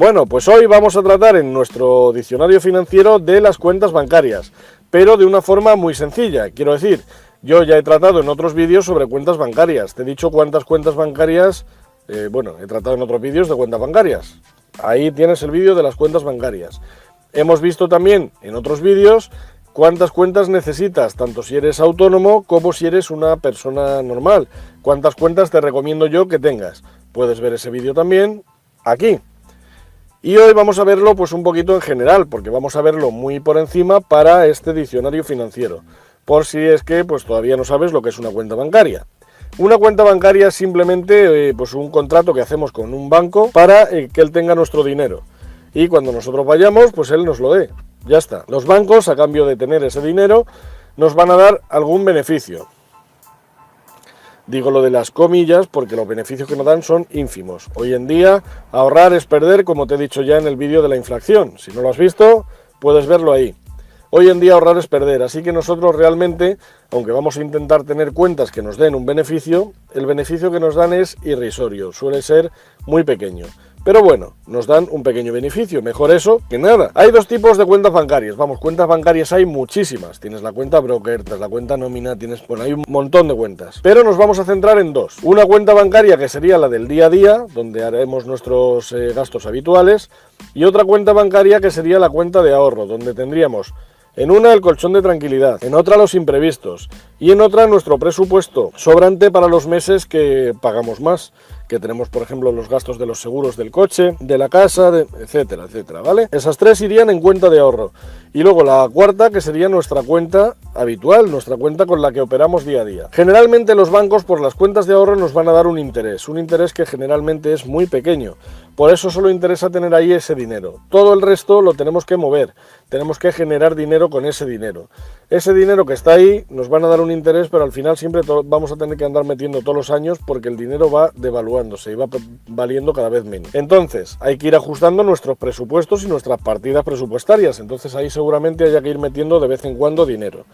Bueno, pues hoy vamos a tratar en nuestro diccionario financiero de las cuentas bancarias, pero de una forma muy sencilla. Quiero decir, yo ya he tratado en otros vídeos sobre cuentas bancarias. Te he dicho cuántas cuentas bancarias, eh, bueno, he tratado en otros vídeos de cuentas bancarias. Ahí tienes el vídeo de las cuentas bancarias. Hemos visto también en otros vídeos cuántas cuentas necesitas, tanto si eres autónomo como si eres una persona normal. Cuántas cuentas te recomiendo yo que tengas. Puedes ver ese vídeo también aquí. Y hoy vamos a verlo pues un poquito en general, porque vamos a verlo muy por encima para este diccionario financiero, por si es que pues todavía no sabes lo que es una cuenta bancaria. Una cuenta bancaria es simplemente eh, pues un contrato que hacemos con un banco para eh, que él tenga nuestro dinero. Y cuando nosotros vayamos, pues él nos lo dé. Ya está. Los bancos, a cambio de tener ese dinero, nos van a dar algún beneficio. Digo lo de las comillas porque los beneficios que nos dan son ínfimos. Hoy en día ahorrar es perder, como te he dicho ya en el vídeo de la inflación. Si no lo has visto, puedes verlo ahí. Hoy en día ahorrar es perder, así que nosotros realmente, aunque vamos a intentar tener cuentas que nos den un beneficio, el beneficio que nos dan es irrisorio, suele ser muy pequeño. Pero bueno, nos dan un pequeño beneficio, mejor eso que nada. Hay dos tipos de cuentas bancarias, vamos, cuentas bancarias hay muchísimas. Tienes la cuenta broker, tienes la cuenta nómina, tienes, bueno, hay un montón de cuentas. Pero nos vamos a centrar en dos. Una cuenta bancaria que sería la del día a día, donde haremos nuestros eh, gastos habituales, y otra cuenta bancaria que sería la cuenta de ahorro, donde tendríamos en una el colchón de tranquilidad, en otra los imprevistos y en otra nuestro presupuesto sobrante para los meses que pagamos más que tenemos, por ejemplo, los gastos de los seguros del coche, de la casa, etcétera, etcétera, ¿vale? Esas tres irían en cuenta de ahorro. Y luego la cuarta, que sería nuestra cuenta habitual, nuestra cuenta con la que operamos día a día. Generalmente los bancos por las cuentas de ahorro nos van a dar un interés, un interés que generalmente es muy pequeño. Por eso solo interesa tener ahí ese dinero. Todo el resto lo tenemos que mover, tenemos que generar dinero con ese dinero. Ese dinero que está ahí nos van a dar un interés, pero al final siempre vamos a tener que andar metiendo todos los años porque el dinero va devaluándose y va valiendo cada vez menos. Entonces, hay que ir ajustando nuestros presupuestos y nuestras partidas presupuestarias. Entonces ahí seguramente haya que ir metiendo de vez en cuando dinero.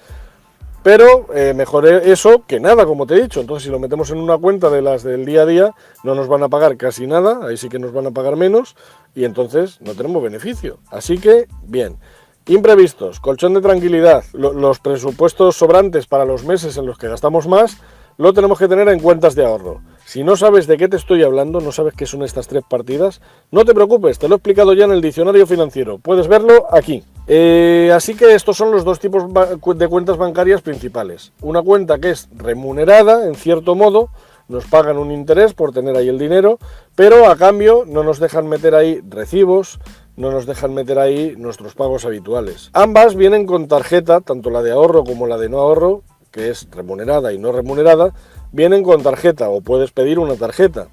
Pero eh, mejor eso que nada, como te he dicho. Entonces, si lo metemos en una cuenta de las del día a día, no nos van a pagar casi nada, ahí sí que nos van a pagar menos, y entonces no tenemos beneficio. Así que, bien. Imprevistos, colchón de tranquilidad, los presupuestos sobrantes para los meses en los que gastamos más, lo tenemos que tener en cuentas de ahorro. Si no sabes de qué te estoy hablando, no sabes qué son estas tres partidas, no te preocupes, te lo he explicado ya en el diccionario financiero. Puedes verlo aquí. Eh, así que estos son los dos tipos de cuentas bancarias principales. Una cuenta que es remunerada, en cierto modo, nos pagan un interés por tener ahí el dinero, pero a cambio no nos dejan meter ahí recibos, no nos dejan meter ahí nuestros pagos habituales. Ambas vienen con tarjeta, tanto la de ahorro como la de no ahorro, que es remunerada y no remunerada, vienen con tarjeta o puedes pedir una tarjeta.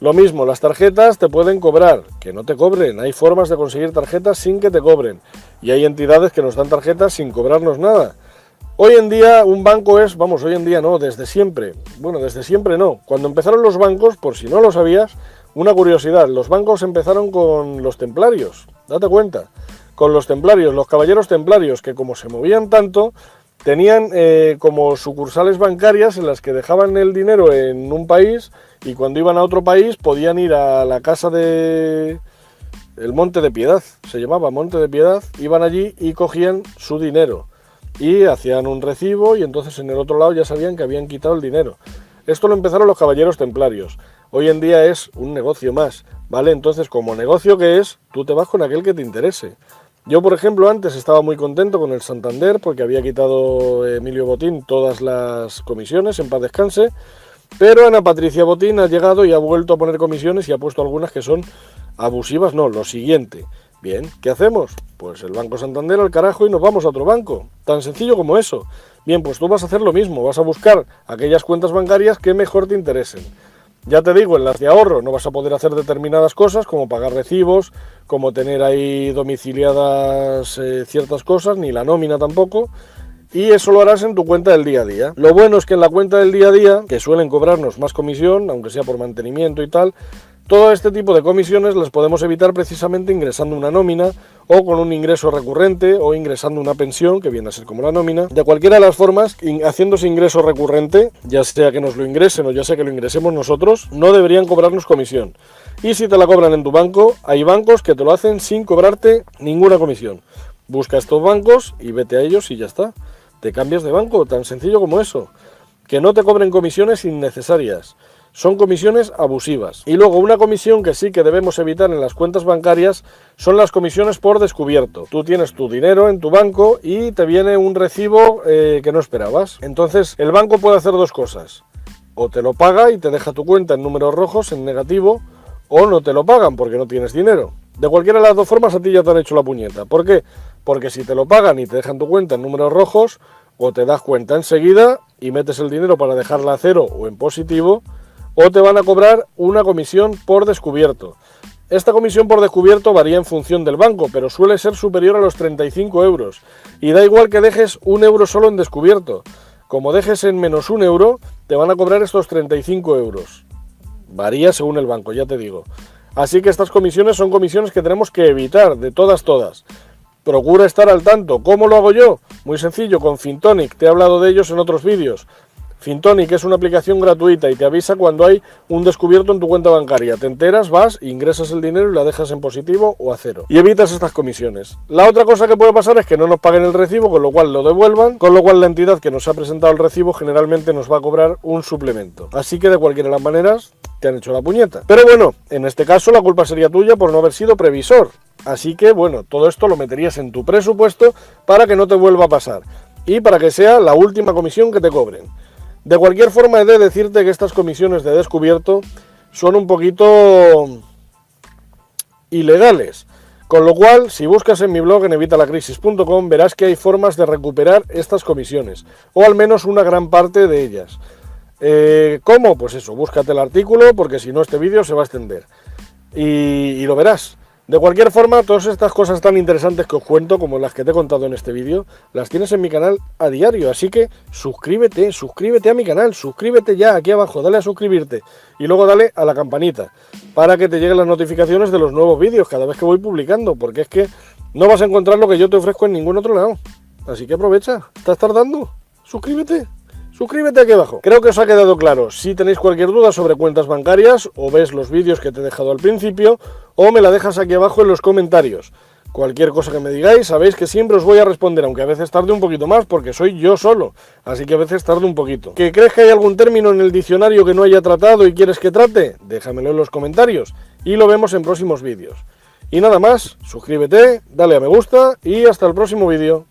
Lo mismo, las tarjetas te pueden cobrar, que no te cobren. Hay formas de conseguir tarjetas sin que te cobren. Y hay entidades que nos dan tarjetas sin cobrarnos nada. Hoy en día un banco es, vamos, hoy en día no, desde siempre. Bueno, desde siempre no. Cuando empezaron los bancos, por si no lo sabías, una curiosidad, los bancos empezaron con los templarios, date cuenta, con los templarios, los caballeros templarios, que como se movían tanto, tenían eh, como sucursales bancarias en las que dejaban el dinero en un país y cuando iban a otro país podían ir a la casa de el Monte de Piedad, se llamaba Monte de Piedad, iban allí y cogían su dinero y hacían un recibo y entonces en el otro lado ya sabían que habían quitado el dinero. Esto lo empezaron los caballeros templarios hoy en día es un negocio más, ¿vale? Entonces, como negocio que es, tú te vas con aquel que te interese. Yo, por ejemplo, antes estaba muy contento con el Santander porque había quitado Emilio Botín todas las comisiones, en paz descanse, pero Ana Patricia Botín ha llegado y ha vuelto a poner comisiones y ha puesto algunas que son abusivas, no, lo siguiente. Bien, ¿qué hacemos? Pues el Banco Santander al carajo y nos vamos a otro banco. Tan sencillo como eso. Bien, pues tú vas a hacer lo mismo, vas a buscar aquellas cuentas bancarias que mejor te interesen. Ya te digo, en las de ahorro no vas a poder hacer determinadas cosas como pagar recibos, como tener ahí domiciliadas eh, ciertas cosas, ni la nómina tampoco. Y eso lo harás en tu cuenta del día a día. Lo bueno es que en la cuenta del día a día, que suelen cobrarnos más comisión, aunque sea por mantenimiento y tal, todo este tipo de comisiones las podemos evitar precisamente ingresando una nómina o con un ingreso recurrente o ingresando una pensión, que viene a ser como la nómina. De cualquiera de las formas, haciéndose ingreso recurrente, ya sea que nos lo ingresen o ya sea que lo ingresemos nosotros, no deberían cobrarnos comisión. Y si te la cobran en tu banco, hay bancos que te lo hacen sin cobrarte ninguna comisión. Busca estos bancos y vete a ellos y ya está. Te cambias de banco, tan sencillo como eso. Que no te cobren comisiones innecesarias son comisiones abusivas. Y luego una comisión que sí que debemos evitar en las cuentas bancarias son las comisiones por descubierto. Tú tienes tu dinero en tu banco y te viene un recibo eh, que no esperabas. Entonces el banco puede hacer dos cosas. O te lo paga y te deja tu cuenta en números rojos, en negativo, o no te lo pagan porque no tienes dinero. De cualquiera de las dos formas a ti ya te han hecho la puñeta. ¿Por qué? Porque si te lo pagan y te dejan tu cuenta en números rojos, o te das cuenta enseguida y metes el dinero para dejarla a cero o en positivo, o te van a cobrar una comisión por descubierto. Esta comisión por descubierto varía en función del banco, pero suele ser superior a los 35 euros. Y da igual que dejes un euro solo en descubierto. Como dejes en menos un euro, te van a cobrar estos 35 euros. Varía según el banco, ya te digo. Así que estas comisiones son comisiones que tenemos que evitar, de todas, todas. Procura estar al tanto. ¿Cómo lo hago yo? Muy sencillo, con Fintonic. Te he hablado de ellos en otros vídeos. Fintonic es una aplicación gratuita y te avisa cuando hay un descubierto en tu cuenta bancaria. Te enteras, vas, ingresas el dinero y la dejas en positivo o a cero. Y evitas estas comisiones. La otra cosa que puede pasar es que no nos paguen el recibo, con lo cual lo devuelvan, con lo cual la entidad que nos ha presentado el recibo generalmente nos va a cobrar un suplemento. Así que de cualquiera de las maneras te han hecho la puñeta. Pero bueno, en este caso la culpa sería tuya por no haber sido previsor. Así que bueno, todo esto lo meterías en tu presupuesto para que no te vuelva a pasar. Y para que sea la última comisión que te cobren. De cualquier forma, he de decirte que estas comisiones de descubierto son un poquito ilegales. Con lo cual, si buscas en mi blog en evitalacrisis.com, verás que hay formas de recuperar estas comisiones, o al menos una gran parte de ellas. Eh, ¿Cómo? Pues eso, búscate el artículo, porque si no este vídeo se va a extender. y lo verás. De cualquier forma, todas estas cosas tan interesantes que os cuento, como las que te he contado en este vídeo, las tienes en mi canal a diario, así que suscríbete, suscríbete a mi canal, suscríbete ya aquí abajo, dale a suscribirte y luego dale a la campanita para que te lleguen las notificaciones de los nuevos vídeos cada vez que voy publicando, porque es que no vas a encontrar lo que yo te ofrezco en ningún otro lado. Así que aprovecha, ¿estás tardando? Suscríbete. Suscríbete aquí abajo. Creo que os ha quedado claro. Si tenéis cualquier duda sobre cuentas bancarias o ves los vídeos que te he dejado al principio o me la dejas aquí abajo en los comentarios. Cualquier cosa que me digáis, sabéis que siempre os voy a responder, aunque a veces tarde un poquito más porque soy yo solo, así que a veces tarde un poquito. ¿Que crees que hay algún término en el diccionario que no haya tratado y quieres que trate? Déjamelo en los comentarios y lo vemos en próximos vídeos. Y nada más, suscríbete, dale a me gusta y hasta el próximo vídeo.